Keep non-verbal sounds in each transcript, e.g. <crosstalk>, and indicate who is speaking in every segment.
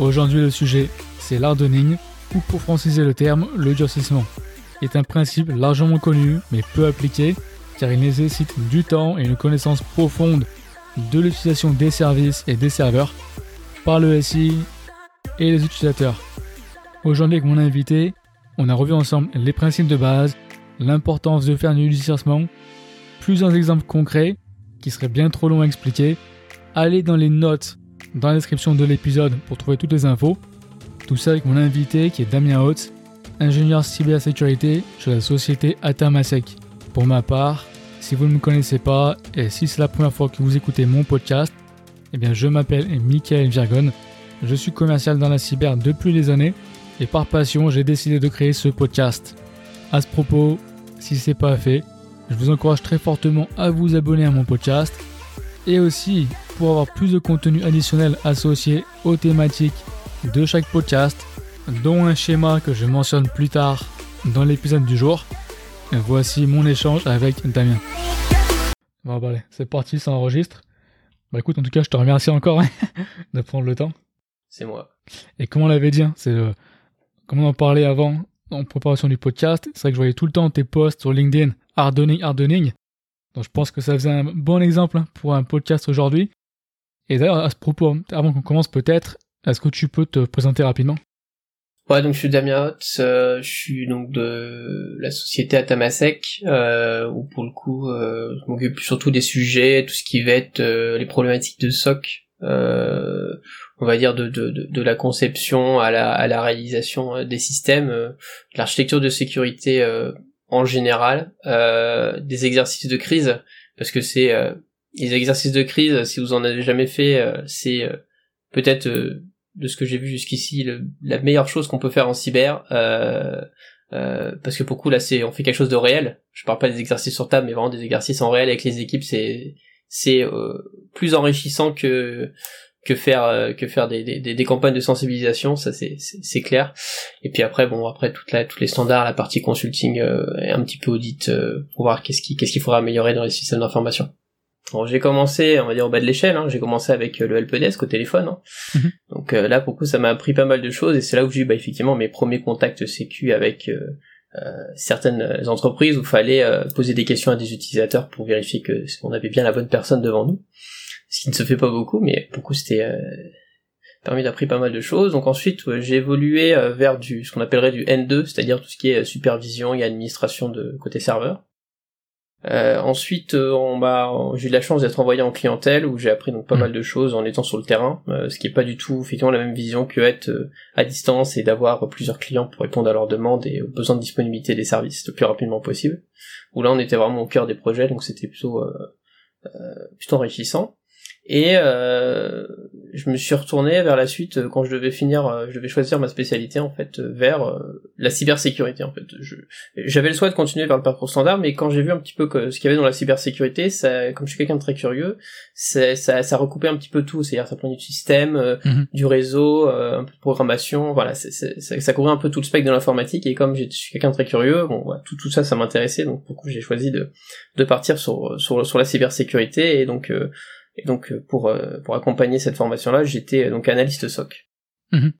Speaker 1: Aujourd'hui, le sujet, c'est l'hardening, ou pour franciser le terme, le durcissement. est un principe largement connu, mais peu appliqué, car il nécessite du temps et une connaissance profonde de l'utilisation des services et des serveurs par le SI et les utilisateurs. Aujourd'hui, avec mon invité, on a revu ensemble les principes de base, l'importance de faire du durcissement, plusieurs exemples concrets qui seraient bien trop longs à expliquer. Allez dans les notes dans la description de l'épisode pour trouver toutes les infos. Tout ça avec mon invité qui est Damien Hotz, ingénieur cybersécurité chez la société Atamasek. Pour ma part, si vous ne me connaissez pas et si c'est la première fois que vous écoutez mon podcast, eh bien je m'appelle Michael Virgon. Je suis commercial dans la cyber depuis des années et par passion j'ai décidé de créer ce podcast. À ce propos, si ce n'est pas fait, je vous encourage très fortement à vous abonner à mon podcast et aussi pour avoir plus de contenu additionnel associé aux thématiques de chaque podcast, dont un schéma que je mentionne plus tard dans l'épisode du jour. voici mon échange avec Damien. Bon, bah, allez, c'est parti, ça enregistre. Bah écoute, en tout cas, je te remercie encore hein, <laughs> de prendre le temps.
Speaker 2: C'est moi.
Speaker 1: Et comme on l'avait dit, hein, c'est le, comme on en parlait avant en préparation du podcast, c'est vrai que je voyais tout le temps tes posts sur LinkedIn, hardening, hardening. Donc je pense que ça faisait un bon exemple hein, pour un podcast aujourd'hui. Et d'ailleurs, à ce propos, avant qu'on commence peut-être, est-ce que tu peux te présenter rapidement?
Speaker 2: Ouais, donc je suis Damien Hotz, euh, je suis donc de la société Atamasek, euh, où pour le coup, euh, je m'occupe surtout des sujets, tout ce qui va être euh, les problématiques de SOC, euh, on va dire de, de, de, la conception à la, à la réalisation des systèmes, de l'architecture de sécurité en général, des exercices de crise, parce que c'est les exercices de crise, si vous en avez jamais fait, euh, c'est euh, peut-être euh, de ce que j'ai vu jusqu'ici la meilleure chose qu'on peut faire en cyber. parce que beaucoup là c'est on fait quelque chose de réel je parle pas des exercices sur table mais vraiment des exercices en réel avec les équipes c'est c'est plus enrichissant que que faire que faire des, des, des campagnes de sensibilisation ça c'est c'est clair et puis après bon après toute la tous les standards la partie consulting et un petit peu audit pour voir qu'est-ce qui qu'est-ce qu'il faudra améliorer dans les systèmes d'information Bon, j'ai commencé, on va dire au bas de l'échelle, hein. j'ai commencé avec euh, le helpdesk au téléphone. Hein. Mhm. Donc euh, là, pour coup, ça m'a appris pas mal de choses et c'est là où j'ai eu bah, effectivement mes premiers contacts sécu avec euh, certaines entreprises où il fallait poser des questions à des utilisateurs pour vérifier que on avait bien la bonne personne devant nous. Ce qui ne se fait pas beaucoup, mais beaucoup c'était permis d'apprendre pas mal de choses. Donc ensuite, j'ai évolué vers du ce qu'on appellerait du N2, c'est-à-dire tout ce qui est supervision et administration de côté serveur. Euh, ensuite, euh, on m'a, j'ai eu la chance d'être envoyé en clientèle où j'ai appris donc pas mm. mal de choses en étant sur le terrain, euh, ce qui est pas du tout effectivement la même vision que être à distance et d'avoir plusieurs clients pour répondre à leurs demandes et aux besoins de disponibilité des services le plus rapidement possible. Où là, on était vraiment au cœur des projets, donc c'était plutôt plutôt enrichissant. Et euh, je me suis retourné vers la suite euh, quand je devais finir, euh, je devais choisir ma spécialité en fait vers la cybersécurité en fait. J'avais le souhait de continuer vers le parcours standard, mais quand j'ai vu un petit peu ce qu'il y avait dans la cybersécurité, ça, comme je suis quelqu'un de très curieux, ça, ça recoupait un petit peu tout, c'est-à-dire ça prenait du système, mhm. du réseau, un peu de programmation, voilà, ça, ça, couvrait un peu tout le spectre de l'informatique et comme je suis quelqu'un de très curieux, bon, tout tout ça, ça m'intéressait, donc du coup j'ai choisi de de partir sur sur sur la cybersécurité et donc et donc euh, pour euh, pour accompagner cette formation-là, j'étais euh, donc analyste SOC. Mhm.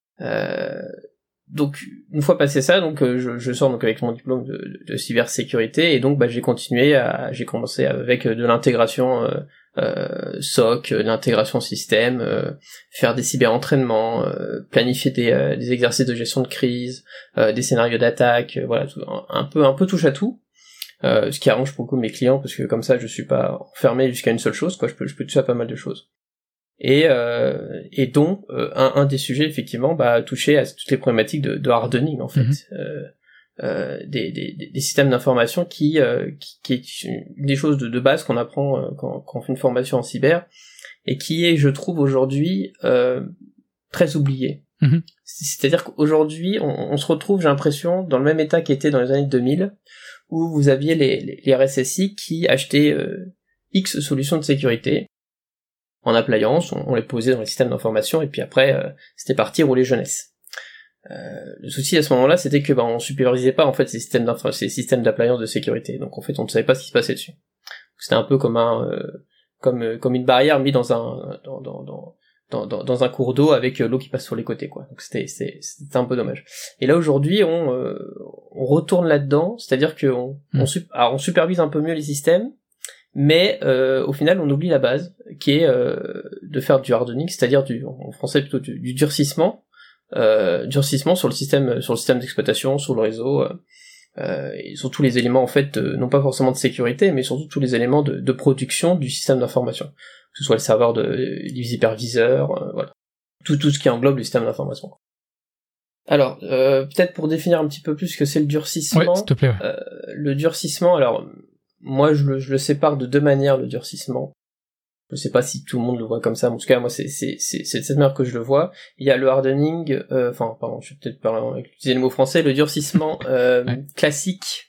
Speaker 2: donc une fois passé ça, donc je, je, sors donc avec mon diplôme de, de, cybersécurité et donc bah, j'ai continué à j'ai commencé avec de l'intégration euh, SOC, de l'intégration système, faire des cyberentraînements, planifier des, des, exercices de gestion de crise, des scénarios d'attaque, voilà, tout, un, peu un peu touche à tout. Euh, ce qui arrange beaucoup mes clients parce que comme ça je suis pas enfermé jusqu'à une seule chose quoi. Je peux je peux toucher à pas mal de choses. Et euh, et dont euh, un, un des sujets effectivement bah toucher à toutes les problématiques de, de hardening en fait. Euh, euh, des, des, des, systèmes d'information qui, qui, qui est une des choses de, de base qu'on apprend quand, quand, on fait une formation en cyber et qui est je trouve aujourd'hui très oublié mhm. c'est-à-dire qu'aujourd'hui on, on, se retrouve j'ai l'impression dans le même état qu'était dans les années 2000 où vous aviez les, les, RSSI qui achetaient euh, X solutions de sécurité en appliance, on, les posait dans les systèmes d'information et puis après euh, c'était parti rouler jeunesse. Euh, le souci à ce moment-là, c'était que bah, on supervisait pas en fait ces systèmes ces systèmes d'appliance de sécurité, donc en fait on ne savait pas ce qui se passait dessus. C'était un peu comme un comme comme une barrière mise dans un dans, dans, dans, dans, un cours d'eau avec l'eau qui passe sur les côtés quoi. Donc c'était c'était un peu dommage. Et là aujourd'hui on on retourne là-dedans, c'est-à-dire que on, on, hmm. on supervise un peu mieux les systèmes, mais au final on oublie la base qui est de faire du hardening, c'est-à-dire du en français plutôt du, du durcissement euh, durcissement sur le système sur le système d'exploitation, sur le réseau, euh, euh, et sur tous les éléments en fait, non pas forcément de sécurité, mais surtout tous les éléments de, de production du système d'information, que ce soit le serveur de, des hyperviseurs, voilà, tout tout ce qui englobe le système d'information. Alors, euh, peut-être pour définir un petit peu plus ce que c'est le durcissement.
Speaker 1: Ouais, te plaît,
Speaker 2: euh, le durcissement, alors moi je le, je le, sépare de deux manières le durcissement je sais pas si tout le monde le voit comme ça, mais en tout cas moi c'est c'est c'est cette manière que je le vois. Il y a le hardening, euh, enfin pardon, je vais peut-être pas utiliser le mot français, le durcissement <laughs> euh, classique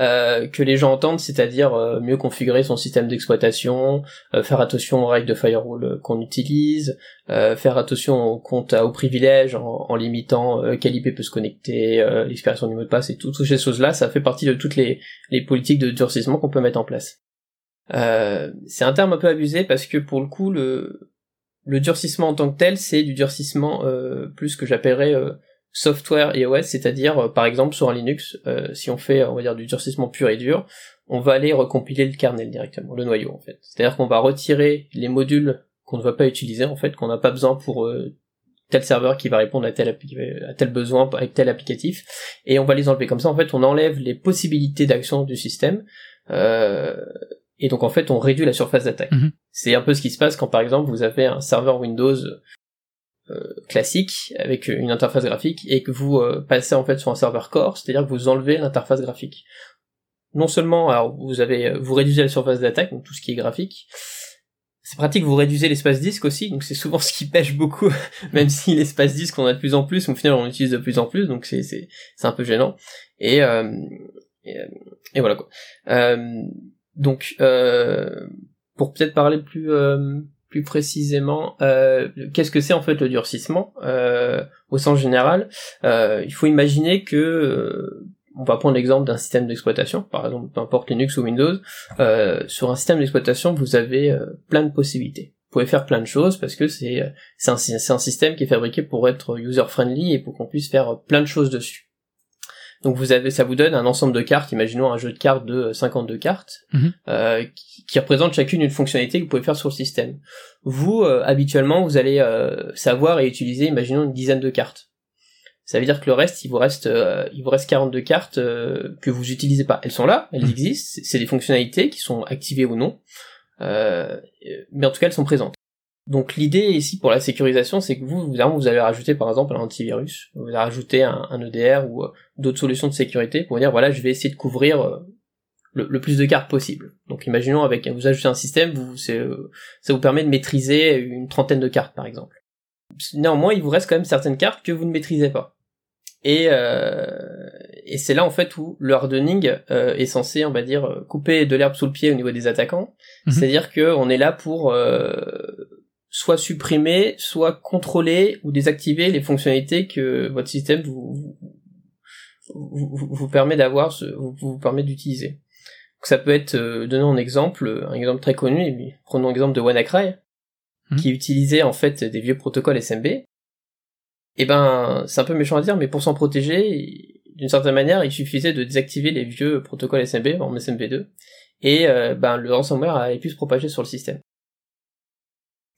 Speaker 2: euh, que les gens entendent, c'est-à-dire euh, mieux configurer son système d'exploitation, euh, faire attention aux règles de firewall qu'on utilise, faire attention au compte aux privilèges en, en limitant quel IP peut se connecter, l'expiration du mot de passe et toutes ces choses-là, ça fait partie de toutes les les politiques de durcissement qu'on peut mettre en place. Euh, c'est un terme un peu abusé parce que pour le coup le le durcissement en tant que tel c'est du durcissement euh, plus que j'appellerais euh, software iOS, c'est-à-dire euh, par exemple sur un Linux, si on fait on va dire du durcissement pur et dur, on va aller recompiler le kernel directement, le noyau en fait. C'est-à-dire qu'on va retirer les modules qu'on ne va pas utiliser en fait, qu'on n'a pas besoin pour tel serveur qui va répondre à tel, à tel besoin avec tel applicatif, et on va les enlever. Comme ça, en fait, on enlève les possibilités d'action du système, euh, et donc en fait on réduit la surface d'attaque. Mhm. C'est un peu ce qui se passe quand par exemple vous avez un serveur Windows euh, classique avec une interface graphique et que vous euh, passez en fait sur un serveur core, c'est-à-dire que vous enlevez l'interface graphique. Non seulement alors vous avez vous réduisez la surface d'attaque, donc tout ce qui est graphique, c'est pratique, vous réduisez l'espace disque aussi, donc c'est souvent <laughs> ce qui pêche beaucoup, <laughs> même si l'espace disque on a de plus en plus, au final on utilise de plus en plus, donc c'est c'est c'est un peu gênant. Et euh, et, et, voilà quoi. Euh, donc, euh, pour peut-être parler plus euh, plus précisément, euh, qu'est-ce que c'est en fait le durcissement au sens général? Il faut imaginer que on va prendre l'exemple d'un système d'exploitation, par exemple, peu importe Linux ou Windows. sur un système d'exploitation, vous avez plein de possibilités. Vous pouvez faire plein de choses parce que c'est un, un système qui est fabriqué pour être user friendly et pour qu'on puisse faire plein de choses dessus. Donc vous avez, ça vous donne un ensemble de cartes, imaginons un jeu de cartes de 52 cartes, mhm. euh, qui, qui, représentent chacune une fonctionnalité que vous pouvez faire sur le système. Vous, euh, habituellement, vous allez euh, savoir et utiliser, imaginons une dizaine de cartes. Ça veut dire que le reste, il vous reste, il vous reste 42 cartes que vous utilisez pas. Elles sont là, elles mhm. existent, c'est des fonctionnalités qui sont activées ou non, mais en tout cas elles sont présentes. Donc l'idée ici pour la sécurisation, c'est que vous, vous allez rajouter par exemple un antivirus, vous allez rajouter un, EDR ou euh, d'autres solutions de sécurité pour dire voilà, je vais essayer de couvrir euh, le, plus de cartes possible. Donc imaginons avec vous ajoutez un système, vous, euh, ça vous permet de maîtriser une trentaine de cartes par exemple. Néanmoins, il vous reste quand même certaines cartes que vous ne maîtrisez pas. Et, et c'est là en fait où le hardening est censé, on va dire, couper de l'herbe sous le pied au niveau des attaquants. Mhm. C'est-à-dire qu'on est là pour soit supprimer, soit contrôler ou désactiver les fonctionnalités que votre système vous vous, vous, permet d'avoir, vous, vous permet d'utiliser. Ça peut être, euh, donnons un exemple, un exemple très connu, prenons l'exemple de WannaCry, hmm. qui utilisait en fait des vieux protocoles SMB. Et eh ben, c'est un peu méchant à dire, mais pour s'en protéger, d'une certaine manière, il suffisait de désactiver les vieux protocoles SMB en SMB2, et euh, ben le ransomware avait pu se propager sur le système.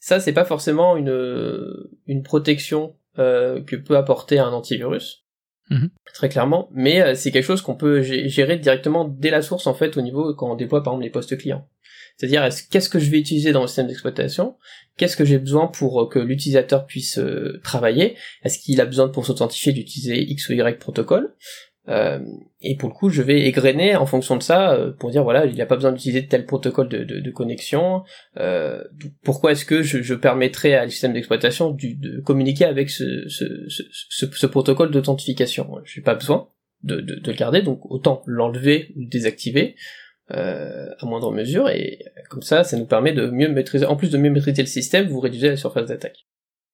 Speaker 2: Ça, c'est pas forcément une, une protection euh, que peut apporter un antivirus, mhm. très clairement, mais euh, c'est quelque chose qu'on peut gérer directement dès la source en fait au niveau quand on déploie par exemple les postes clients. C'est-à-dire qu'est-ce que je vais utiliser dans le système d'exploitation? Qu'est-ce que j'ai besoin pour que l'utilisateur puisse euh, travailler? Est-ce qu'il a besoin pour s'authentifier d'utiliser X ou Y protocole? Euh, et pour le coup, je vais égrener en fonction de ça euh, pour dire voilà, il n'y a pas besoin d'utiliser tel protocole de, de, de connexion. Euh, pourquoi est-ce que je, je permettrais à système d'exploitation de communiquer avec ce, ce, ce, ce protocole d'authentification? Je n'ai pas besoin de, de, de, le garder, donc autant l'enlever ou le désactiver euh, à moindre mesure. Et comme ça, ça nous permet de mieux maîtriser. En plus de mieux maîtriser le système, vous réduisez la surface d'attaque.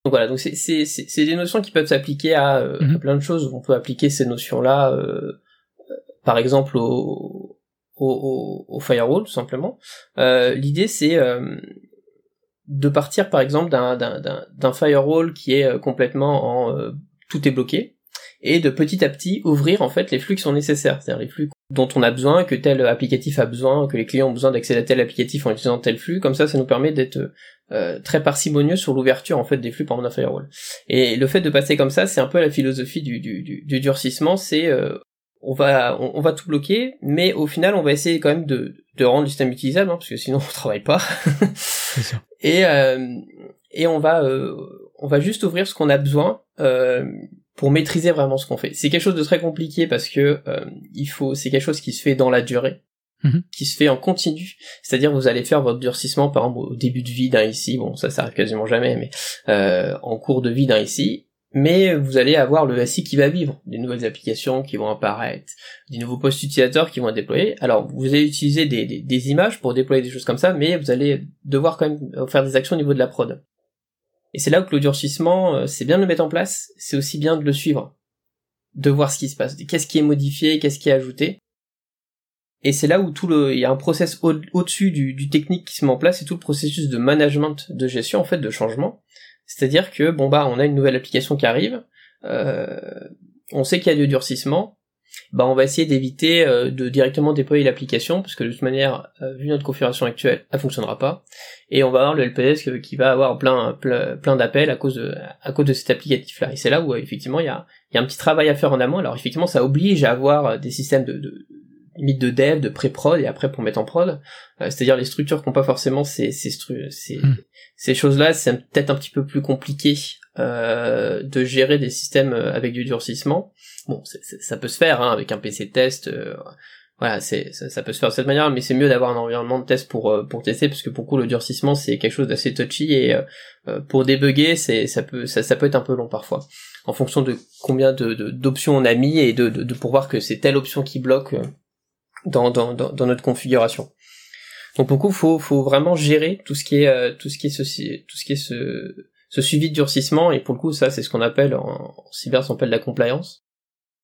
Speaker 2: Donc voilà, donc c'est des notions qui peuvent s'appliquer à, euh, mhm. plein de choses. On peut appliquer ces notions-là, euh, par exemple au, au, au, firewall tout simplement. Euh, l'idée c'est de partir par exemple d'un d'un firewall qui est complètement en tout est bloqué et de petit à petit ouvrir en fait les flux qui sont nécessaires, c'est-à-dire les flux dont on a besoin, que tel applicatif a besoin, que les clients ont besoin d'accéder à tel applicatif en utilisant tel flux, comme ça ça nous permet d'être euh, très parcimonieux sur l'ouverture en fait des flux par un firewall. Et le fait de passer comme ça, c'est un peu la philosophie du, du, du, durcissement, c'est euh, on va on, va tout bloquer, mais au final on va essayer quand même de, de rendre le système utilisable, hein, parce que sinon <laughs> on travaille pas. et euh, et on va on va juste ouvrir ce qu'on a besoin pour maîtriser vraiment ce qu'on fait. C'est quelque chose de très compliqué parce que euh, il faut, c'est quelque chose qui se fait dans la durée, mhm. qui se fait en continu. C'est-à-dire vous allez faire votre durcissement par exemple au début de vie d'un ici, bon ça ça quasiment jamais, mais euh, en cours de vie d'un ici. Mais vous allez avoir le SI qui va vivre, des nouvelles applications qui vont apparaître, des nouveaux postes utilisateurs qui vont être déployés. Alors vous allez utiliser des, images pour déployer des choses comme ça, mais vous allez devoir quand même faire des actions au niveau de la prod. Et c'est là où le durcissement, euh, c'est bien de le mettre en place, c'est aussi bien de le suivre, de voir ce qui se passe, qu'est-ce qui est modifié, qu'est-ce qui est ajouté. Et c'est là où tout le, il y a un process au-dessus du, du, technique qui se met en place, et tout le processus de management, de gestion en fait, de changement. C'est-à-dire que bon bah on a une nouvelle application qui arrive, euh, on sait qu'il y a du durcissement, bah on va essayer d'éviter euh, de directement déployer l'application parce que de toute manière, euh, vu notre configuration actuelle, elle fonctionnera pas. Et on va avoir le LPS qui va avoir plein plein, plein d'appels à cause de à cause de cet applicatif là. Et c'est là où effectivement il y a y a un petit travail à faire en amont. Alors effectivement ça oblige à avoir des systèmes de, de limite de dev, de pré-prod et après pour mettre en prod. Euh, c'est-à-dire les structures qui n'ont pas forcément ces ces, ces, hmm. ces choses-là, c'est peut-être un petit peu plus compliqué euh, de gérer des systèmes avec du durcissement. Bon, ça peut se faire hein, avec un PC test. Euh, voilà, c'est ça, peut se faire de cette manière, mais c'est mieux d'avoir un environnement de test pour euh, pour tester parce que pour coup le durcissement c'est quelque chose d'assez touchy et euh, pour débugger c'est ça peut ça, ça peut être un peu long parfois en fonction de combien de d'options on a mis et de, de, de pour voir que c'est telle option qui bloque dans, dans, dans, dans notre configuration. Donc beaucoup faut faut vraiment gérer tout ce qui est tout ce qui est ceci tout ce qui est ce ce suivi de durcissement et pour le coup ça c'est ce qu'on appelle en, en cyber ça s'appelle la compliance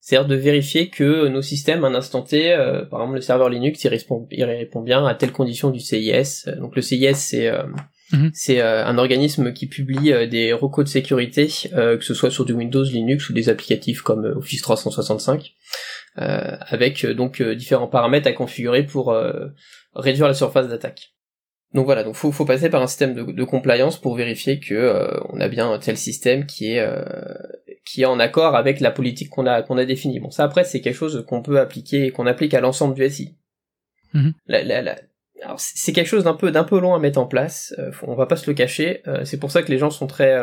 Speaker 2: c'est-à-dire de vérifier que nos systèmes, à un instant T, euh, par exemple le serveur Linux, il répond, il répond bien à telle condition du CIS. Donc le CIS, c'est euh, mhm. c'est euh, un organisme qui publie des recos de sécurité, que ce soit sur du Windows, Linux ou des applicatifs comme Office 365, avec donc différents paramètres à configurer pour réduire la surface d'attaque. Donc voilà, donc faut, faut passer par un système de, de compliance pour vérifier que on a bien un tel système qui est qui est en accord avec la politique qu'on a qu'on a définie. Bon, ça après c'est quelque chose qu'on peut appliquer, qu'on applique à l'ensemble du SI. Mhm. alors c'est quelque chose d'un peu d'un peu long à mettre en place. Euh, on va pas se le cacher. Euh, c'est pour ça que les gens sont très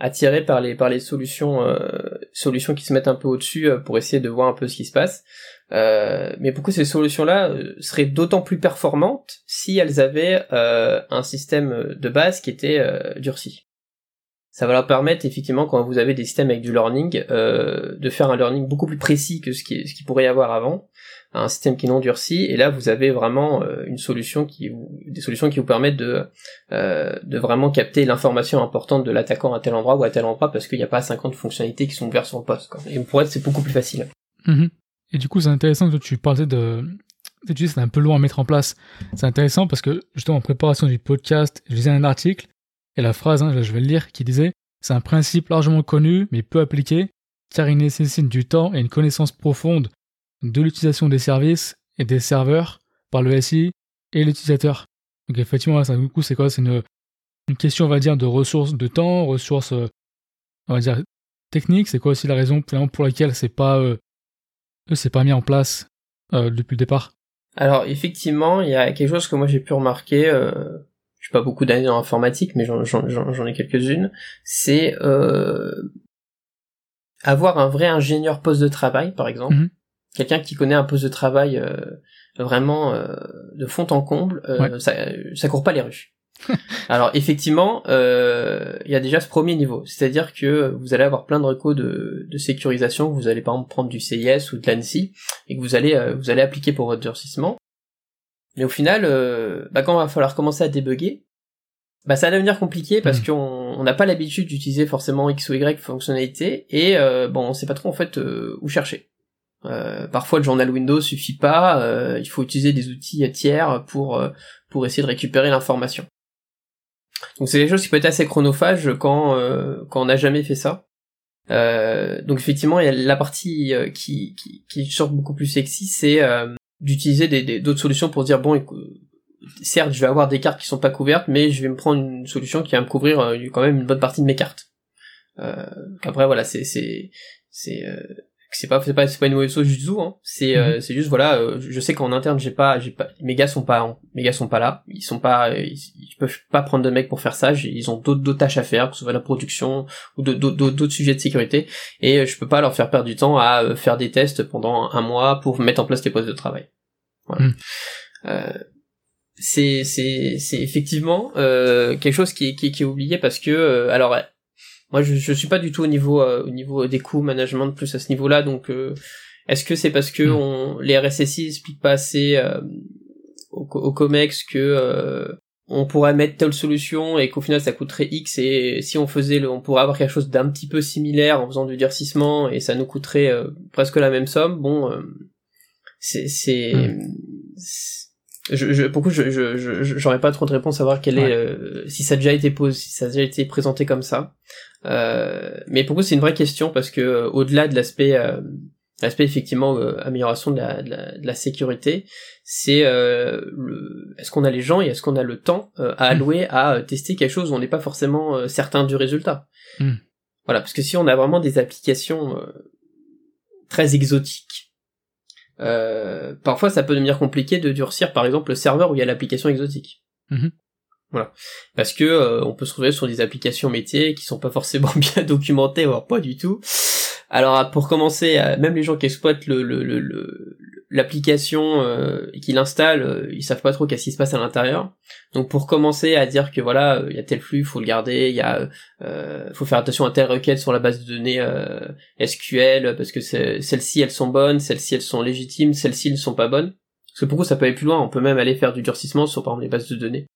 Speaker 2: euh, attirés par les par les solutions solutions qui se mettent un peu au-dessus pour essayer de voir un peu ce qui se passe. mais beaucoup ces solutions-là seraient d'autant plus performantes si elles avaient un système de base qui était durci? Ça va leur permettre effectivement quand vous avez des systèmes avec du learning euh, de faire un learning beaucoup plus précis que ce qui, ce qui pourrait y avoir avant un système qui non durci et là vous avez vraiment euh, une solution qui des solutions qui vous permettent de euh, de vraiment capter l'information importante de l'attaquant à tel endroit ou à tel endroit parce qu'il n'y a pas 50 fonctionnalités qui sont ouvertes sur le poste quoi. et pour être c'est beaucoup plus facile
Speaker 1: mm-hmm. et du coup c'est intéressant que tu parlais de c'est un peu long à mettre en place c'est intéressant parce que justement en préparation du podcast je lisais un article et la phrase, hein, je vais le lire, qui disait C'est un principe largement connu, mais peu appliqué, car il nécessite du temps et une connaissance profonde de l'utilisation des services et des serveurs par le SI et l'utilisateur. Donc effectivement, ça, du coup, c'est quoi? C'est une, question, on va dire, de ressources de temps, ressources, euh, on va dire, techniques. C'est quoi aussi la raison pour laquelle c'est pas, euh, c'est pas mis en place euh, depuis le départ?
Speaker 2: Alors effectivement, il y a quelque chose que moi j'ai pu remarquer j'ai pas beaucoup d'années dans l'informatique, mais j'en ai quelques-unes, c'est euh, avoir un vrai ingénieur poste de travail, par exemple, mhm. quelqu'un qui connaît un poste de travail euh, vraiment euh, de fond en comble, ça, ça court pas les rues. <laughs> Alors effectivement, il y a déjà ce premier niveau, c'est-à-dire que vous allez avoir plein de recos de, de sécurisation, vous allez par exemple prendre du CIS ou de l'ANSI et que vous allez vous allez appliquer pour votre durcissement. Mais au final, euh, bah, quand il va falloir commencer à débugger, bah, ça va devenir compliqué parce hmm. qu'on n'a pas l'habitude d'utiliser forcément X ou Y fonctionnalités et euh, bon, on sait pas trop en fait euh, où chercher. Euh, parfois le journal Windows suffit pas, il faut utiliser des outils tiers pour pour essayer de récupérer l'information. Donc c'est quelque chose qui peut être assez chronophage quand quand on n'a jamais fait ça. donc effectivement, il y a la partie qui, qui qui sort beaucoup plus sexy, c'est d'utiliser des d'autres solutions pour dire bon certes je vais avoir des cartes qui sont pas couvertes mais je vais me prendre une solution qui va me couvrir euh, quand même une bonne partie de mes cartes. Euh, après voilà c'est c'est c'est euh, c'est pas c'est pas c'est pas une OSO jutsu hein c'est euh, mhm. c'est juste voilà euh, je sais qu'en interne j'ai pas j'ai pas mes gars sont pas mes gars sont pas là ils sont pas ils, peuvent pas prendre de mecs pour faire ça ils ont d'autres d'autres tâches à faire que ce soit la production ou d'autres d'autres sujets de sécurité et je peux pas leur faire perdre du temps à faire des tests pendant un mois pour mettre en place les postes de travail voilà. Mhm. Euh, c'est c'est c'est effectivement euh, quelque chose qui, qui, qui est oublié parce que euh, alors moi je je suis pas du tout au niveau euh, au niveau des coûts management plus à ce niveau-là donc euh, est-ce que c'est parce que hmm. on, les RSSI expliquent pas assez au, au, Comex que on pourrait mettre telle solution et qu'au final ça coûterait X et si on faisait le, on pourrait avoir quelque chose d'un petit peu similaire en faisant du durcissement et ça nous coûterait presque la même somme bon c'est c'est hmm. je, je pourquoi je je j'aurais pas trop de réponse à savoir quelle est euh, si ça a déjà été posé si ça a déjà été présenté comme ça. euh, mais pour c'est une vraie question parce que euh, au-delà de l'aspect euh, l'aspect effectivement amélioration de la, de la, sécurité c'est est-ce qu'on a les gens et est-ce qu'on a le temps à hmm. allouer à tester quelque chose où on n'est pas forcément certain du résultat hmm. voilà parce que si on a vraiment des applications très exotiques euh, parfois ça peut devenir compliqué de durcir par exemple le serveur où il y a l'application exotique. Mhm. Voilà. Parce que euh, on peut se retrouver sur des applications métiers qui sont pas forcément <laughs> bien documentées, voire pas du tout. Alors pour commencer, euh, même les gens qui exploitent le, le, le, l'application euh, et qui l'installent, euh, ils savent pas trop qu'est-ce qui se passe à l'intérieur. Donc pour commencer à dire que voilà, il y a tel flux, faut le garder, il y a euh, faut faire attention à telle requête sur la base de données SQL parce que celles-ci elles sont bonnes, celles-ci elles sont légitimes, celles-ci ne sont pas bonnes. Parce que pourquoi ça peut aller plus loin, on peut même aller faire du durcissement sur par exemple les bases de données.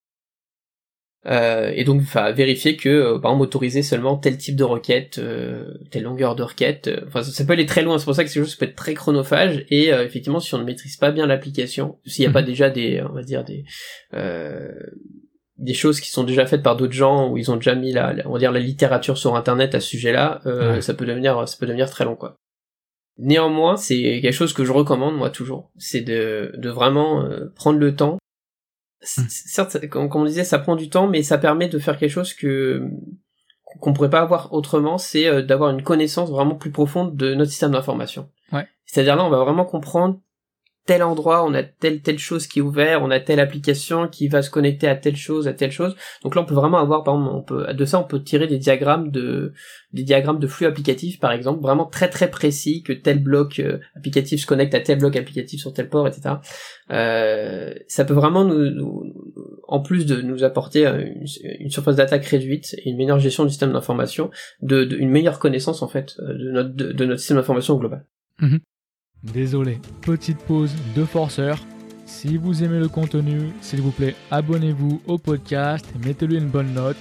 Speaker 2: Euh, et donc enfin, vérifier que euh, par exemple autoriser seulement tel type de requête, euh, telle longueur de requête. Enfin ça, peut aller très loin, c'est pour ça que ces choses peut être très chronophage et effectivement si on ne maîtrise pas bien l'application, s'il n'y a pas mhm. déjà des on va dire des des choses qui sont déjà faites par d'autres gens où ils ont déjà mis la, on va dire la littérature sur internet à ce sujet-là, ça peut devenir ça peut devenir très long quoi. Néanmoins, c'est quelque chose que je recommande moi toujours, c'est de, de vraiment prendre le temps. Certes, comme, on disait, ça prend du temps, mais ça permet de faire quelque chose que qu'on pourrait pas avoir autrement, c'est euh, d'avoir une connaissance vraiment plus profonde de notre système d'information.
Speaker 1: Ouais.
Speaker 2: C'est-à-dire là, on va vraiment comprendre tel endroit, on a telle telle chose qui est ouvert, on a telle application qui va se connecter à telle chose, à telle chose. Donc là, on peut vraiment avoir, par exemple, on peut, de ça, on peut tirer des diagrammes de, des diagrammes de flux applicatifs, par exemple, vraiment très très précis, que tel bloc euh, applicatif se connecte à tel bloc applicatif sur tel port, etc. Euh, ça peut vraiment nous, en plus de nous apporter euh, une, surface d'attaque réduite et une meilleure gestion du système d'information, de, une meilleure connaissance en fait de notre de, notre système d'information global.
Speaker 1: Mhm. Désolé, petite pause de forceur. Si vous aimez le contenu, s'il vous plaît, abonnez-vous au podcast, mettez-lui une bonne note.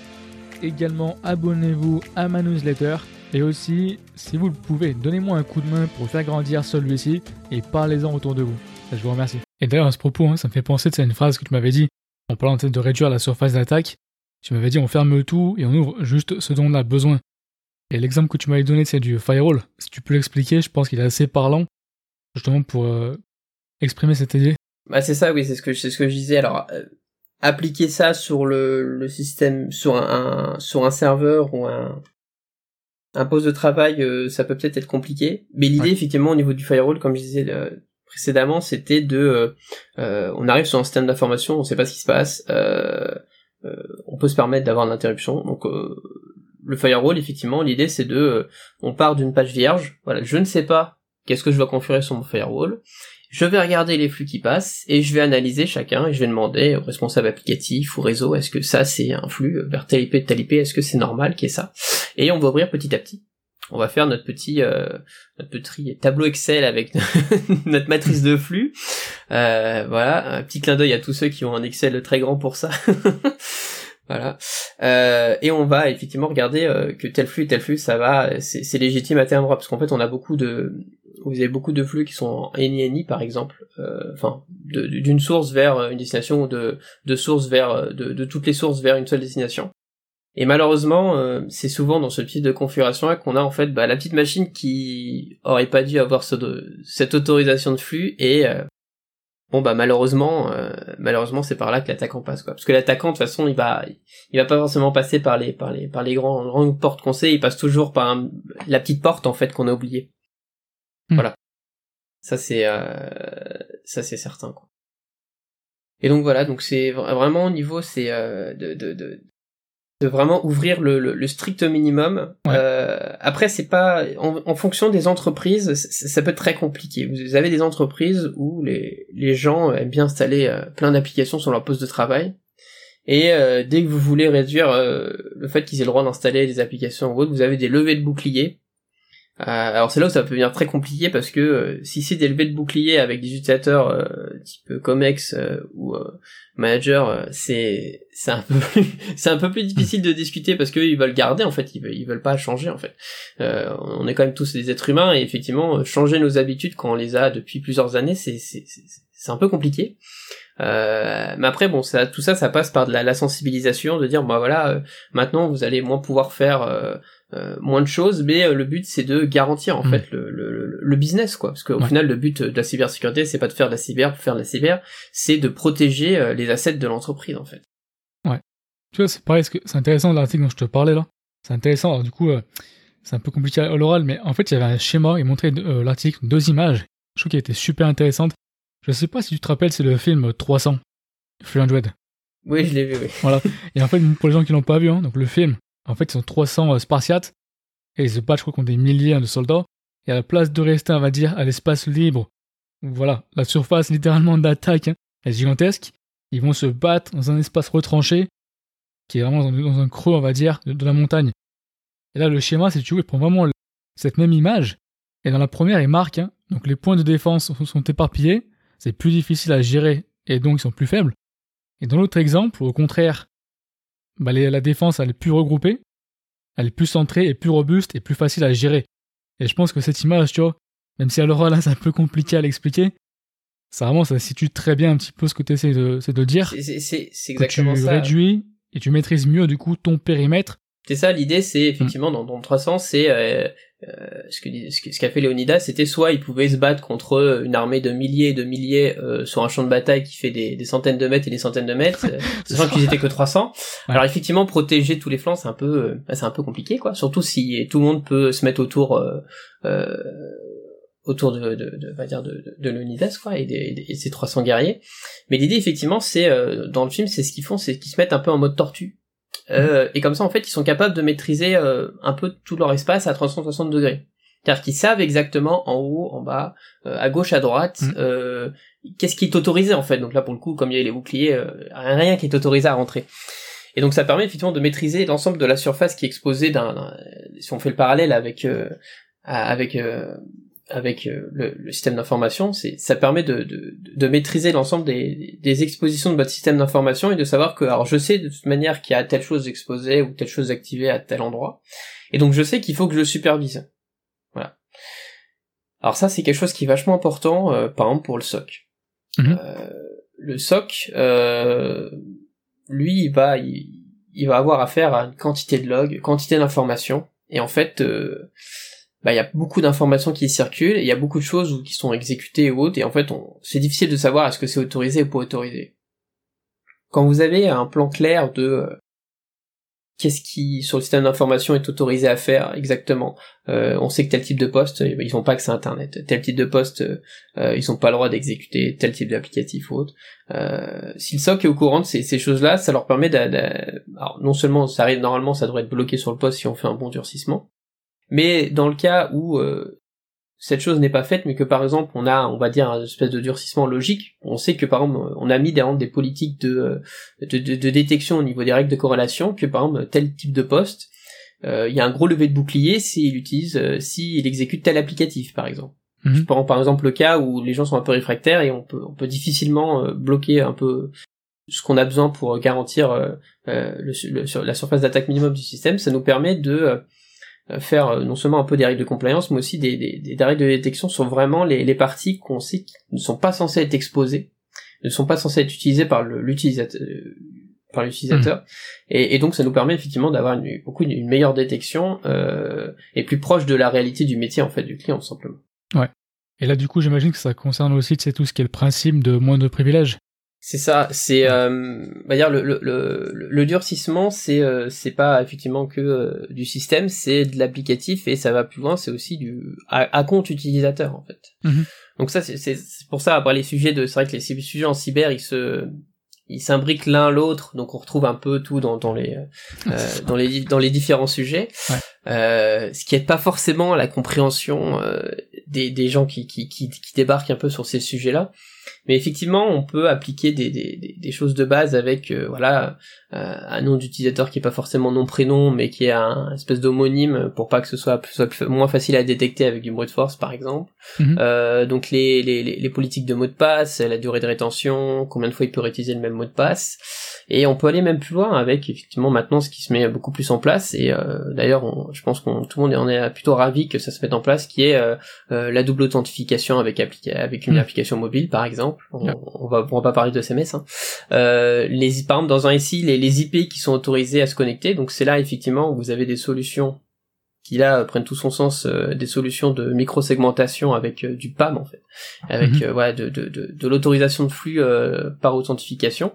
Speaker 1: Également, abonnez-vous à ma newsletter. Et aussi, si vous le pouvez, donnez-moi un coup de main pour faire grandir celui-ci et parlez-en autour de vous. Je vous remercie. Et d'ailleurs, à ce propos, hein, ça me fait penser à une phrase que tu m'avais dit en parlant de réduire la surface d'attaque. Tu m'avais dit on ferme tout et on ouvre juste ce dont on a besoin. Et l'exemple que tu m'avais donné, c'est du firewall. Si tu peux l'expliquer, je pense qu'il est assez parlant justement pour euh, exprimer cette idée
Speaker 2: Bah c'est ça, oui, c'est ce que c'est ce que je disais. Alors euh, appliquer ça sur le, le système, sur un, sur un serveur ou un un poste de travail, euh, ça peut peut-être être compliqué. Mais l'idée, effectivement, au niveau du firewall, comme je disais précédemment, c'était de, on arrive sur un système d'information, on sait pas ce qui se passe, on peut se permettre d'avoir l'interruption. Donc le firewall, effectivement, l'idée c'est de, on part d'une page vierge. Voilà, je ne sais pas Qu'est-ce que je dois configurer sur mon firewall? Je vais regarder les flux qui passent et je vais analyser chacun et je vais demander au responsable applicatif ou réseau est-ce que ça c'est un flux vers tel IP, tel IP, est-ce que c'est normal qu'il y ait ça? Et on va ouvrir petit à petit. On va faire notre petit euh, notre petit tableau Excel avec <laughs> notre matrice de flux. Euh, voilà, un petit clin d'œil à tous ceux qui ont un Excel très grand pour ça. <laughs> Voilà. Euh, et on va effectivement regarder euh, que tel flux, tel flux, ça va, c'est légitime à tel endroit, parce qu'en fait on a beaucoup de, vous avez beaucoup de flux qui sont en NINI par exemple, euh, enfin d'une source vers une destination ou de, de sources vers de, de, toutes les sources vers une seule destination. Et malheureusement, euh, c'est souvent dans ce type de configuration-là qu'on a en fait bah, la petite machine qui aurait pas dû avoir cette autorisation de flux et euh, bon bah malheureusement, euh, malheureusement c'est par là que l'attaquant passe quoi. Parce que l'attaquant de toute façon il va, il va pas forcément passer par les par les par les grands grandes portes qu'on sait, il passe toujours par la petite porte en fait qu'on a oubliée. Hmm. Voilà. Ça c'est ça c'est certain quoi. Et donc voilà, donc c'est vraiment au niveau c'est de, de, de, de vraiment ouvrir le, le, strict minimum. Euh, après, c'est pas en, fonction des entreprises, ça peut être très compliqué. Vous avez des entreprises où les, les gens aiment bien installer euh, plein d'applications sur leur poste de travail. Et euh, dès que vous voulez réduire le fait qu'ils aient le droit d'installer des applications ou autres, vous avez des levées de boucliers euh, alors c'est là où ça peut devenir très compliqué parce que euh, si c'est des levées de bouclier avec des utilisateurs euh, type Comex ou Manager, c'est c'est un peu <laughs> c'est un peu plus difficile de discuter parce qu'ils veulent garder en fait, ils veulent, ils veulent pas changer en fait. on est quand même tous des êtres humains et effectivement changer nos habitudes quand on les a depuis plusieurs années, c'est c'est c'est un peu compliqué. mais après bon ça tout ça ça passe par de la, la sensibilisation de dire bah voilà maintenant vous allez moins pouvoir faire euh, moins de choses, mais euh, le but c'est de garantir en mm. fait le, le, le, business quoi, parce qu'au final le but de la cybersécurité c'est pas de faire de la cyber pour faire de la cyber, c'est de protéger euh, les assets de l'entreprise en fait.
Speaker 1: Ouais. Tu vois c'est pareil, c'est intéressant l'article dont je te parlais là. C'est intéressant. Alors du coup c'est un peu compliqué à l'oral, mais en fait il y avait un schéma, il montrait l'article deux images. Je trouve qu'elle était super intéressante. Je sais pas si tu te rappelles, c'est le film 300, 300.
Speaker 2: Oui, je l'ai vu, oui.
Speaker 1: Voilà. Et en fait, pour les gens qui l'ont pas vu, hein, donc le film, en fait, ils sont 300 euh, spartiates et ils se battent, je crois, contre des milliers de soldats. Et à la place de rester, on va dire, à l'espace libre, voilà, la surface littéralement d'attaque hein, est gigantesque, ils vont se battre dans un espace retranché qui est vraiment dans, un creux, on va dire, de, la montagne. Et là, le schéma, c'est tu veux, il prend vraiment cette même image. Et dans la première, il marque, hein, donc les points de défense sont, éparpillés, c'est plus difficile à gérer et donc ils sont plus faibles. Et dans l'autre exemple, au contraire, bah, la défense elle est plus regroupée, elle est plus centrée et plus robuste et plus facile à gérer. Et je pense que cette image, tu vois, même si à l'oral là c'est un peu compliqué à l'expliquer, ça vraiment ça situe très bien un petit peu ce que tu essaies de, de dire.
Speaker 2: C'est exactement
Speaker 1: tu réduis et tu maîtrises mieux du coup ton périmètre.
Speaker 2: C'est ça l'idée, c'est effectivement dans, dans 300, c'est euh, euh, ce que ce qu'a fait Léonidas, c'était soit il pouvait se battre contre une armée de milliers et de milliers euh, sur un champ de bataille qui fait des, des, centaines de mètres et des centaines de mètres, <laughs> euh, sachant qu'ils étaient que 300. Alors effectivement, protéger tous les flancs, c'est un peu, euh, c'est un peu compliqué, quoi. Surtout si tout le monde peut se mettre autour, autour de, de, de, va dire de, de, Léonidas, quoi, et, des, et ses 300 guerriers. Mais l'idée, effectivement, c'est dans le film, c'est ce qu'ils font, c'est qu'ils se mettent un peu en mode tortue. Euh, et comme ça, en fait, ils sont capables de maîtriser euh, un peu tout leur espace à 360 degrés. C'est-à-dire qu'ils savent exactement en haut, en bas, euh, à gauche, à droite, mm. qu'est-ce qui est autorisé en fait. Donc là, pour le coup, comme il y a les boucliers, rien qui est autorisé à rentrer. Et donc ça permet effectivement de maîtriser l'ensemble de la surface qui est exposée d'un, si on fait le parallèle avec avec avec euh, le, système d'information, c'est ça permet de, de, de maîtriser l'ensemble des, des, expositions de votre système d'information et de savoir que alors je sais de toute manière qu'il y a telle chose exposée ou telle chose activée à tel endroit, et donc je sais qu'il faut que je le supervise. Voilà. Alors ça c'est quelque chose qui est vachement important, euh, par exemple pour le SOC. Mhm. Euh, le SOC, euh, lui, il va il, il, va avoir affaire à une quantité de logs, quantité d'informations, et en fait bah il y a beaucoup d'informations qui circulent, et il y a beaucoup de choses qui sont exécutées ou autres, et en fait c'est difficile de savoir est-ce que c'est autorisé ou pas autorisé. Quand vous avez un plan clair de euh, qu'est-ce qui sur le système d'information est autorisé à faire exactement, euh, on sait que tel type de poste euh, ils n'ont pas accès à internet, tel type de poste ils n'ont pas le droit d'exécuter tel type d'applicatif ou autre. si le SOC est au courant de ces, ces choses-là, ça leur permet de, alors non seulement ça arrive normalement ça devrait être bloqué sur le poste si on fait un bon durcissement, mais dans le cas où euh, cette chose n'est pas faite, mais que par exemple on a, on va dire, une espèce de durcissement logique, on sait que par exemple on a mis des, des politiques de, de, de, détection au niveau des règles de corrélation, que par exemple tel type de poste, euh, il y a un gros levé de bouclier s'il utilise, euh, s'il exécute tel applicatif par exemple. Mhm. Je prends par exemple le cas où les gens sont un peu réfractaires et on peut, on peut difficilement euh, bloquer un peu ce qu'on a besoin pour garantir le, sur la surface d'attaque minimum du système. Ça nous permet de euh, faire euh, non seulement un peu des règles de compliance, mais aussi des, des, des règles de détection sur vraiment les, les parties qu'on sait qui ne sont pas censées être exposées, ne sont pas censées être utilisées par l'utilisateur, par l'utilisateur. Et, et, donc ça nous permet effectivement d'avoir une, beaucoup une, meilleure détection euh, et plus proche de la réalité du métier en fait du client simplement.
Speaker 1: Ouais. Et là du coup j'imagine que ça concerne aussi c'est tout ce qui est le principe de moins de privilèges.
Speaker 2: C'est ça, c'est euh, dire le, le, le, le durcissement, c'est euh, c'est pas effectivement que euh, du système, c'est de l'applicatif et ça va plus loin, c'est aussi du à, compte utilisateur en fait. Mhm. Donc ça c'est pour ça après les sujets de c'est vrai que les sujets en cyber ils se ils s'imbriquent l'un l'autre, donc on retrouve un peu tout dans, dans les <laughs> euh, dans les dans les différents sujets, euh, ce qui aide pas forcément à la compréhension euh, des, des gens qui, qui, qui, qui débarquent un peu sur ces sujets-là. Mais effectivement, on peut appliquer des, des, des choses de base avec euh, voilà euh, un nom d'utilisateur qui est pas forcément nom prénom, mais qui est un espèce d'homonyme pour pas que ce soit, soit moins facile à détecter avec du brute force par exemple. Mhm. Euh, donc les, les, les politiques de mot de passe, la durée de rétention, combien de fois il peut réutiliser le même mot de passe. Et on peut aller même plus loin avec effectivement maintenant ce qui se met beaucoup plus en place. Et d'ailleurs, je pense qu'on tout le monde en est plutôt ravi que ça se mette en place, qui est la double authentification avec, avec une mhm. application mobile par exemple on, va, va pas parler de SMS. Hein. Euh, les, par exemple, dans un SI, les, les IP qui sont autorisés à se connecter, donc c'est là effectivement où vous avez des solutions qui là prennent tout son sens, euh, des solutions de micro-segmentation avec euh, du PAM en fait, avec mhm. voilà de, de, de, l'autorisation de flux par authentification,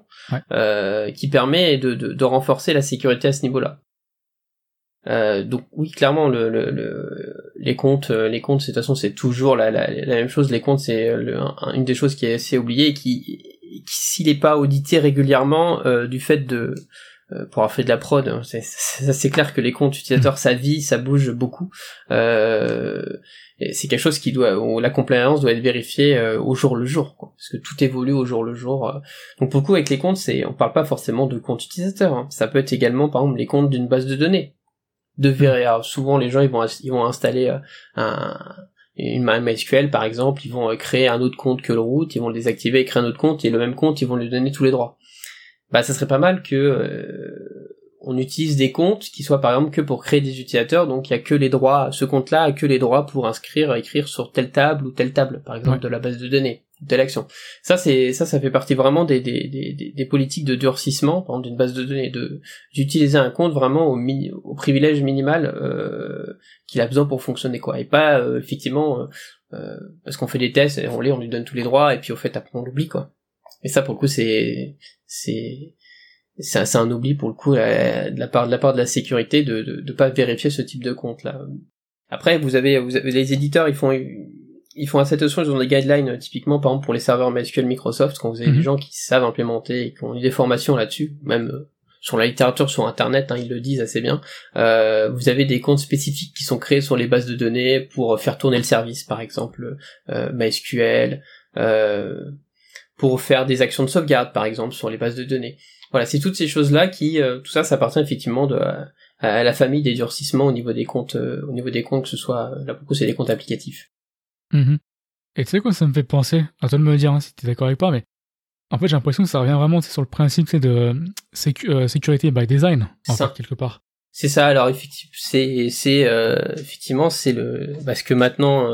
Speaker 2: qui permet de, de, renforcer la sécurité à ce niveau-là. Euh, donc oui, clairement, le, le, les comptes, euh, les comptes, de toute façon, c'est toujours la, la, la, même chose. Les comptes, c'est euh, une des choses qui est assez oubliée et qui, s'il n'est pas audité régulièrement euh, du fait de pour avoir fait de la prod, hein, c'est, clair que les comptes utilisateurs, ça vit, ça bouge beaucoup. C'est quelque chose qui doit, où la compliance doit être vérifiée au jour le jour, quoi, parce que tout évolue au jour le jour. Donc beaucoup avec les comptes, c'est, on parle pas forcément de comptes utilisateurs. Hein. Ça peut être également, par exemple, les comptes d'une base de données de vérifier. souvent les gens ils vont ils vont installer euh, un une MySQL par exemple, ils vont euh, créer un autre compte que le root, ils vont le désactiver et créer un autre compte. Et le même compte ils vont lui donner tous les droits. Bah ça serait pas mal que euh, on utilise des comptes qui soient par exemple que pour créer des utilisateurs, donc il y a que les droits, ce compte-là a que les droits pour inscrire, écrire sur telle table ou telle table, par exemple de la base de données de l'action. Ça, c'est ça, ça fait partie vraiment des, des, des, des politiques de durcissement, d'une base de données, de d'utiliser un compte vraiment au, au privilège minimal euh, qu'il a besoin pour fonctionner, quoi, et pas euh, effectivement euh, euh, parce qu'on fait des tests, et on les, on lui donne tous les droits, et puis au fait après on l'oublie, quoi. Et ça, pour le coup, c'est c'est c'est un, oubli pour le coup de la part de la part de la sécurité de, de, de pas vérifier ce type de compte là. Après, vous avez, vous avez les éditeurs, ils font ils font assez attention, ils ont des guidelines euh, typiquement par exemple pour les serveurs MySQL Microsoft quand vous avez des mhm. gens qui savent implémenter et qui ont eu des formations là-dessus, même euh, sur la littérature sur internet, hein, ils le disent assez bien. Euh, vous avez des comptes spécifiques qui sont créés sur les bases de données pour faire tourner le service, par exemple euh, MySQL, euh, pour faire des actions de sauvegarde, par exemple, sur les bases de données. Voilà, c'est toutes ces choses-là qui, tout ça, ça appartient effectivement de, à, la famille des durcissements au niveau des comptes, au niveau des comptes, que ce soit là beaucoup c'est des comptes applicatifs.
Speaker 1: Mhm. Et tu sais quoi, ça me fait penser, à toi de me dire hein, si tu es d'accord avec pas, mais en fait j'ai l'impression que ça revient vraiment sur le principe de euh, euh, sécurité by design, en fait, quelque part.
Speaker 2: C'est ça, alors effectivement, c'est, euh, effectivement c'est le parce que maintenant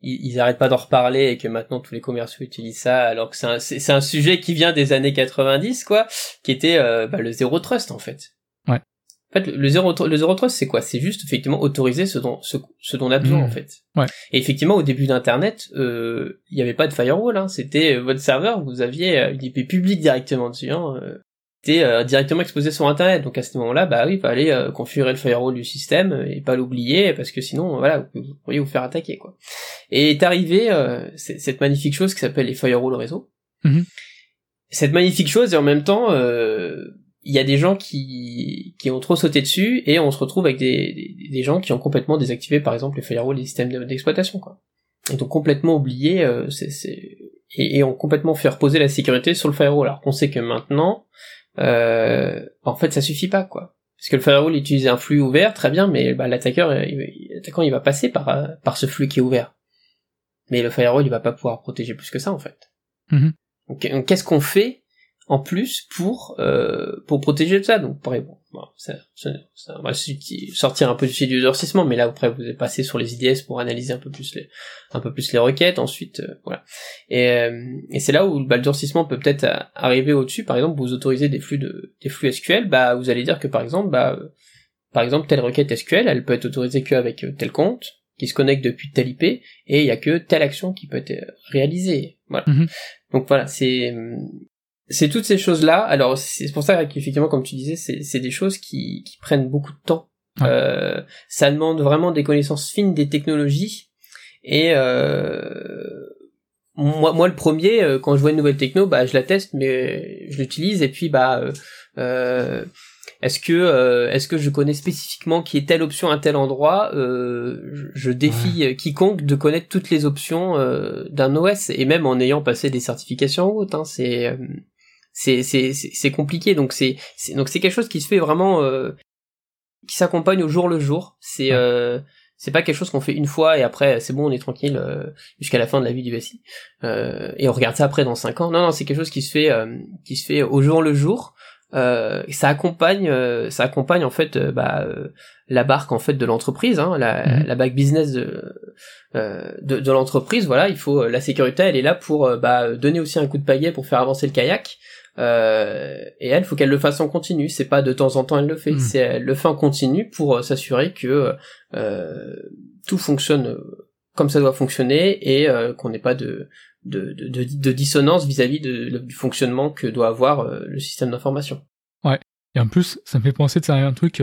Speaker 2: ils, ils, arrêtent pas d'en reparler et que maintenant tous les commerciaux utilisent ça, alors que c'est un, c'est, un sujet qui vient des années 90 quoi, qui était bah, le zéro trust en fait. En fait, le zéro, le zéro trust, c'est quoi? C'est juste effectivement autoriser ce dont, ce, ce dont on a besoin mmh. en fait.
Speaker 1: Ouais.
Speaker 2: Et effectivement, au début d'Internet, euh, il n'y avait pas de firewall. Hein. C'était euh, votre serveur, vous aviez euh, une IP publique directement dessus. Hein. C'était directement exposé sur Internet. Donc à ce moment-là, bah oui, il fallait configurer le firewall du système et pas l'oublier parce que sinon, voilà, vous, pourriez vous faire attaquer quoi. Et est arrivé cette magnifique chose qui s'appelle les firewalls réseau. Mmh. Cette magnifique chose et en même temps il y a des gens qui, qui ont trop sauté dessus et on se retrouve avec des, des, gens qui ont complètement désactivé par exemple les firewalls des systèmes d'exploitation quoi. Et donc complètement oublié euh, c'est, et, ont complètement fait reposer la sécurité sur le firewall alors qu'on sait que maintenant euh, en fait ça suffit pas quoi. Parce que le firewall utilise un flux ouvert très bien mais bah, l'attaqueur l'attaquant il va passer par par ce flux qui est ouvert. Mais le firewall il va pas pouvoir protéger plus que ça en fait.
Speaker 1: Mm-hmm.
Speaker 2: Donc qu'est-ce qu'on fait en plus pour euh, pour protéger de ça. Donc pareil, bon, ça, ça, ça, va sortir un peu du du durcissement, mais là après vous êtes passé sur les IDS pour analyser un peu plus les un peu plus les requêtes. Ensuite, euh, voilà. Et, euh, et c'est là où bah, le durcissement peut peut-être arriver au-dessus. Par exemple, vous autorisez des flux de des flux SQL, bah vous allez dire que par exemple, bah par exemple telle requête SQL, elle peut être autorisée qu'avec tel compte qui se connecte depuis telle IP et il y a que telle action qui peut être réalisée. Voilà. Mhm. Donc voilà, c'est c'est toutes ces choses-là. Alors c'est pour ça qu'effectivement, comme tu disais, c'est des choses qui, qui, prennent beaucoup de temps. Euh, ça demande vraiment des connaissances fines des technologies. Et euh, moi, moi, le premier, euh, quand je vois une nouvelle techno, bah je la teste, mais je l'utilise et puis bah euh, est-ce que est-ce que je connais spécifiquement qui est telle option à tel endroit? Je défie quiconque de connaître toutes les options d'un OS et même en ayant passé des certifications hautes. Hein, c'est c'est c'est c'est compliqué. Donc c'est donc c'est quelque chose qui se fait vraiment euh, qui s'accompagne au jour le jour. C'est euh, c'est pas quelque chose qu'on fait une fois et après c'est bon on est tranquille euh, jusqu'à la fin de la vie du SI euh, et on regarde ça après dans cinq ans. Non non c'est quelque chose qui se fait qui se fait au jour le jour. Et ça accompagne ça accompagne en fait bah la barque en fait de l'entreprise hein, la, mhm. la back business de de, de l'entreprise. Voilà il faut la sécurité elle est là pour bah donner aussi un coup de pagaie pour faire avancer le kayak euh, et elle, faut qu'elle le fasse en continu. C'est pas de temps en temps elle le fait. Hmm. C'est elle le fait en continu pour euh, s'assurer que euh, tout fonctionne comme ça doit fonctionner et qu'on n'ait pas de de, de, de dissonance vis-à-vis de, du fonctionnement que doit avoir le système d'information.
Speaker 1: Ouais. Et en plus, ça me fait penser de un truc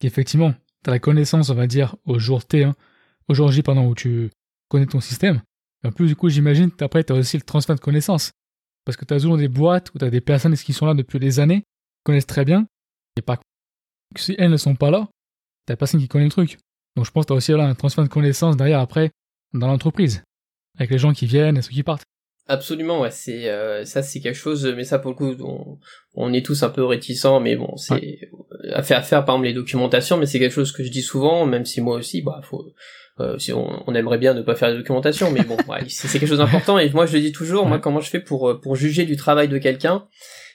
Speaker 1: qu'effectivement, t'as la connaissance, on va dire, au jour T, hein, au jour J, pardon, où tu connais ton système. Et en plus, du coup, j'imagine qu'après, t'as aussi le transfert de connaissances. Parce que tu as toujours des boîtes où tu as des personnes qui sont là depuis des années, qui connaissent très bien, et pas si elles ne sont pas là, t'as personne qui connaît le truc. Donc je pense que tu as aussi là un transfert de connaissances derrière après dans l'entreprise, avec les gens qui viennent et ceux qui partent.
Speaker 2: Absolument, ouais, c'est euh, ça, c'est quelque chose, mais ça pour le coup, on, on est tous un peu réticents, mais bon, c'est à faire, à faire par exemple les documentations, mais c'est quelque chose que je dis souvent, même si moi aussi, bah, faut, euh, si on, on, aimerait bien ne pas faire de documentation, mais bon, <laughs> ouais, c'est quelque chose d'important. Et moi, je le dis toujours, moi, comment je fais pour euh, pour juger du travail de quelqu'un?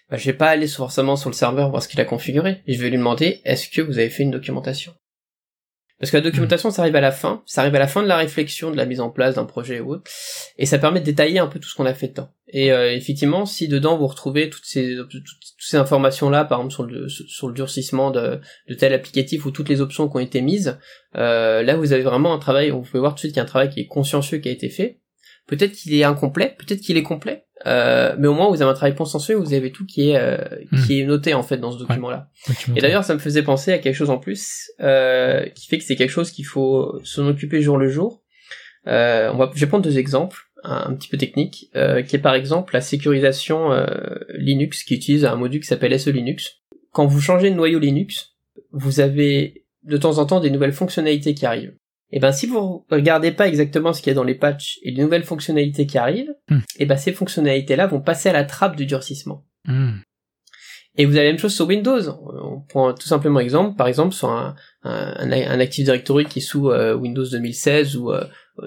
Speaker 2: Bah, Je vais pas aller forcément sur le serveur voir ce qu'il a configuré. Et je vais lui demander est-ce que vous avez fait une documentation? Parce que la documentation, ça arrive à la fin, ça arrive à la fin de la réflexion, de la mise en place d'un projet ou autre, et ça permet de détailler un peu tout ce qu'on a fait dedans. Et euh, effectivement, si dedans vous retrouvez toutes ces toutes, ces informations-là, par exemple sur le durcissement de, de tel applicatif ou toutes les options qui ont été mises, euh, là vous avez vraiment un travail, vous pouvez voir tout de suite qu'il y a un travail qui est consciencieux qui a été fait. Peut-être qu'il est incomplet, peut-être qu'il est complet, euh, mais au moins vous avez un travail consensuel, vous avez tout qui est euh, hmm. qui est noté en fait dans ce document-là. Et d'ailleurs, ça me faisait penser à quelque chose en plus euh, qui fait que c'est quelque chose qu'il faut s'en occuper jour le jour. Euh, on va, je vais prendre deux exemples, un, petit peu techniques, euh, qui est par exemple la sécurisation Linux qui utilise un module qui s'appelle SE Linux. Quand vous changez de noyau Linux, vous avez de temps en temps des nouvelles fonctionnalités qui arrivent et eh ben si vous regardez pas exactement ce qu'il y a dans les patchs et les nouvelles fonctionnalités qui arrivent, hmm. et eh ben ces fonctionnalités-là vont passer à la trappe du durcissement. Hmm. Et vous avez la même chose sur Windows. On prend tout simplement exemple, par exemple sur un, un, un Active Directory qui est sous euh, Windows 2016 ou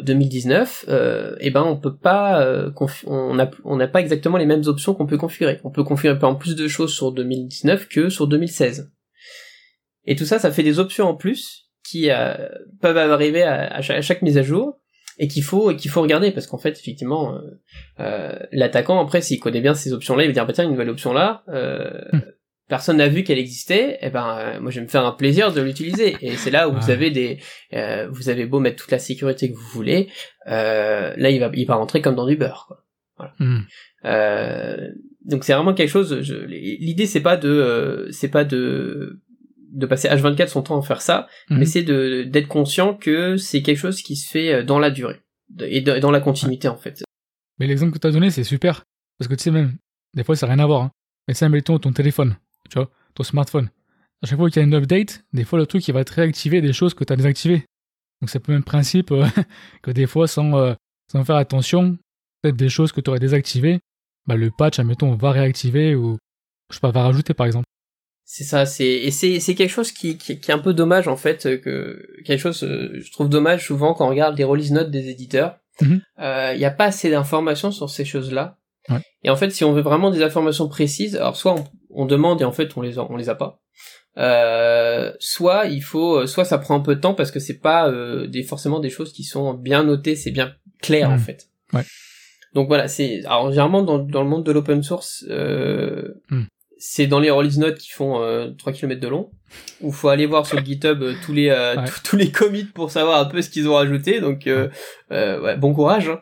Speaker 2: 2019, euh, euh, et eh ben on peut pas, euh, on n'a on pas exactement les mêmes options qu'on peut configurer. On peut configurer en plus de choses sur 2019 que sur 2016. Et tout ça, ça fait des options en plus qui euh, peuvent arriver à, chaque, mise à jour et qu'il faut qu'il faut regarder parce qu'en fait effectivement euh, euh, l'attaquant après s'il connaît bien ces options là il va dire bah tiens une nouvelle option là hmm. personne n'a vu qu'elle existait et eh ben moi je vais me faire un plaisir de l'utiliser et c'est là où vous avez des vous avez beau mettre toute la sécurité que vous voulez là il va il va rentrer comme dans du beurre quoi. Voilà. Hmm. donc c'est vraiment quelque chose l'idée c'est pas de c'est pas de de passer H24 son temps à faire ça, mhm. mais c'est de d'être conscient que c'est quelque chose qui se fait euh, dans la durée et dans la continuité en fait.
Speaker 1: Mais l'exemple que tu as donné, c'est super parce que tu sais même des fois ça n'a rien à voir. Hein. Mais c'est mettons ton téléphone, tu vois, ton smartphone. À chaque fois qu'il y a une update, des fois le truc il va te réactiver des choses que tu as désactivées. Donc c'est le même principe euh, <laughs> que des fois sans euh, sans faire attention, peut-être des choses que tu aurais désactivées, bah le patch admettons va réactiver ou je sais pas va rajouter par exemple.
Speaker 2: C'est ça, c'est et c'est c'est quelque chose qui, qui, qui est un peu dommage en fait que quelque chose euh, je trouve dommage souvent quand on regarde les release notes des éditeurs. Il mhm. euh, y a pas assez d'informations sur ces choses-là. Et en fait, si on veut vraiment des informations précises, alors soit on, demande et en fait on les a, on les a pas. Euh, soit il faut, soit ça prend un peu de temps parce que c'est pas euh, des forcément des choses qui sont bien notées, c'est bien clair en fait.
Speaker 1: Ouais.
Speaker 2: Donc voilà, c'est alors généralement dans, dans le monde de l'open source, euh, hmm c'est dans les release notes qui font euh, 3 km de long. Où faut aller voir sur le GitHub euh, tous les euh, tous les commits pour savoir un peu ce qu'ils ont rajouté. Donc euh, ouais, bon courage hein.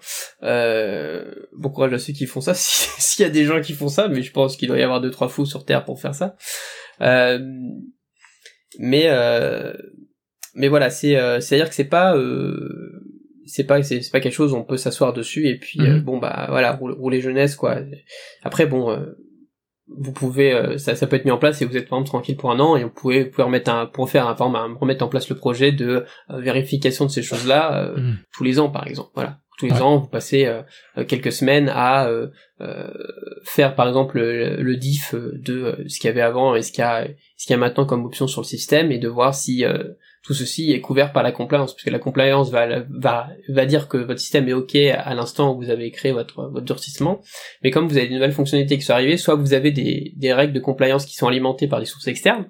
Speaker 2: bon courage à ceux qui font ça <laughs> s'il y a des gens qui font ça mais je pense qu'il doit y avoir deux trois fous sur terre pour faire ça. Mais mais voilà c'est c'est à dire que c'est pas c'est pas c'est pas quelque chose où on peut s'asseoir dessus et puis mhm. bon bah voilà rouler, jeunesse quoi. Après bon vous pouvez euh, ça, ça peut être mis en place et vous êtes par exemple tranquille pour un an et vous pouvez, vous pouvez remettre un pour faire un, remettre en place le projet de euh, vérification de ces choses là euh, mm. tous les ans par exemple. Voilà. Tous les ans vous passez quelques semaines à faire par exemple le, diff de ce qu'il y avait avant et ce qu'il y a ce qu'il y a maintenant comme option sur le système et de voir si tout ceci est couvert par la compliance, puisque la compliance va, dire que votre système est OK à l'instant où vous avez créé votre, durcissement, mais comme vous avez de nouvelles fonctionnalités qui sont arrivées, soit vous avez des, des règles de compliance qui sont alimentées par des sources externes,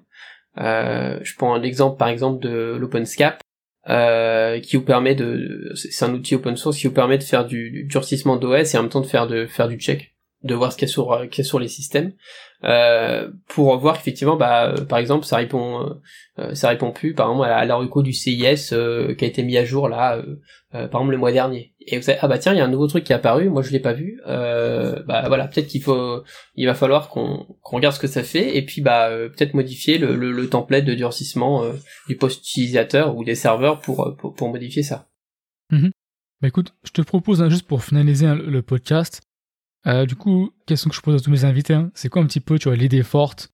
Speaker 2: euh, je prends l'exemple par exemple de l'OpenSCAP, euh, qui vous permet de, c'est un outil open source qui vous permet de faire du, du durcissement d'OS et en même temps de faire de faire du check, de voir ce qu'il y a sur, qu'il y a sur les systèmes. Euh, pour voir qu'effectivement, bah, euh, par exemple, ça répond, euh, ça répond plus, par exemple, à la reco du CIS qui a été mis à jour là, par exemple le mois dernier. Et vous savez, ah bah tiens, il y a un nouveau truc qui est apparu, moi je l'ai pas vu. bah voilà, peut-être qu'il faut, il va falloir qu'on regarde ce que ça fait et puis bah peut-être modifier le, le, template de durcissement du post utilisateur ou des serveurs pour pour, modifier ça.
Speaker 1: Mm-hmm. Bah écoute, je te propose hein, juste pour finaliser hein, le podcast, euh, du coup, question que je pose à tous mes invités, hein, c'est quoi un petit peu, tu vois, l'idée forte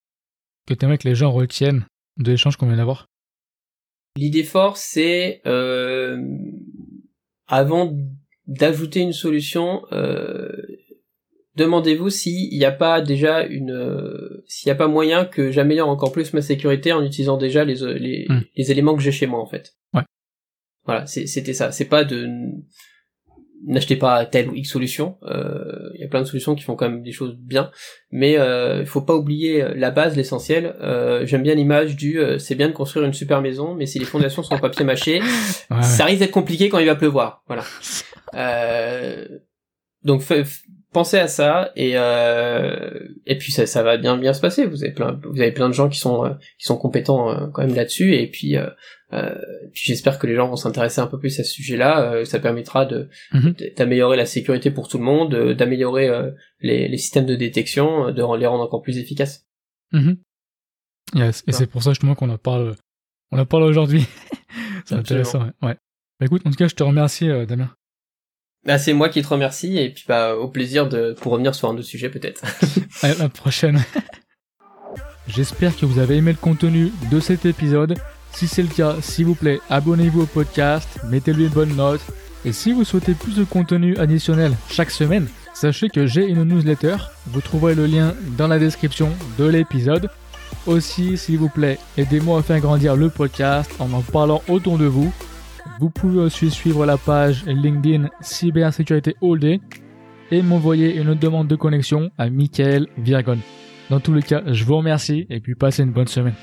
Speaker 1: que tu aimerais que les gens retiennent de l'échange qu'on vient d'avoir?
Speaker 2: L'idée forte, c'est euh, avant d'ajouter une solution, euh, demandez-vous s'il n'y a pas déjà une, euh, s'il n'y a pas moyen que j'améliore encore plus ma sécurité en utilisant déjà les les, hmm. les éléments que j'ai chez moi en fait.
Speaker 1: Ouais.
Speaker 2: Voilà, c'était ça. C'est pas de n'achetez pas telle ou X solution. Euh, il y a plein de solutions qui font quand même des choses bien, mais euh, il faut pas oublier euh, la base, l'essentiel. Euh, J'aime bien l'image du c'est bien de construire une super maison, mais si les fondations sont en papier mâché, <laughs> ça risque d'être compliqué quand il va pleuvoir. Voilà. <laughs> donc pensez à ça et et puis ça, ça va bien bien se passer. Vous avez plein vous avez plein de gens qui sont qui sont compétents quand même là-dessus et puis euh, j'espère que les gens vont s'intéresser un peu plus à ce sujet-là. Euh, ça permettra de mhm. d'améliorer la sécurité pour tout le monde, euh, d'améliorer les, les, systèmes de détection, de les rendre encore plus efficaces.
Speaker 1: Mhm. Yes. Et c'est pour ça justement qu'on en parle, on en parle aujourd'hui. <laughs> c'est intéressant. Ouais. Bah, écoute, en tout cas, je te remercie, Damien.
Speaker 2: Bah, c'est moi qui te remercie et puis bah au plaisir de pour revenir sur un autre sujet peut-être. <laughs>
Speaker 1: à la prochaine. <laughs> J'espère que vous avez aimé le contenu de cet épisode. Si c'est le cas, s'il vous plaît, abonnez-vous au podcast, mettez-lui une bonne note. Et si vous souhaitez plus de contenu additionnel chaque semaine, sachez que j'ai une newsletter. Vous trouverez le lien dans la description de l'épisode. Aussi, s'il vous plaît, aidez-moi à faire grandir le podcast en en parlant autour de vous. Vous pouvez aussi suivre la page LinkedIn Cybersécurité All Day et m'envoyer une demande de connexion à Michael Virgon. Dans tous les cas, je vous remercie et puis passez une bonne semaine.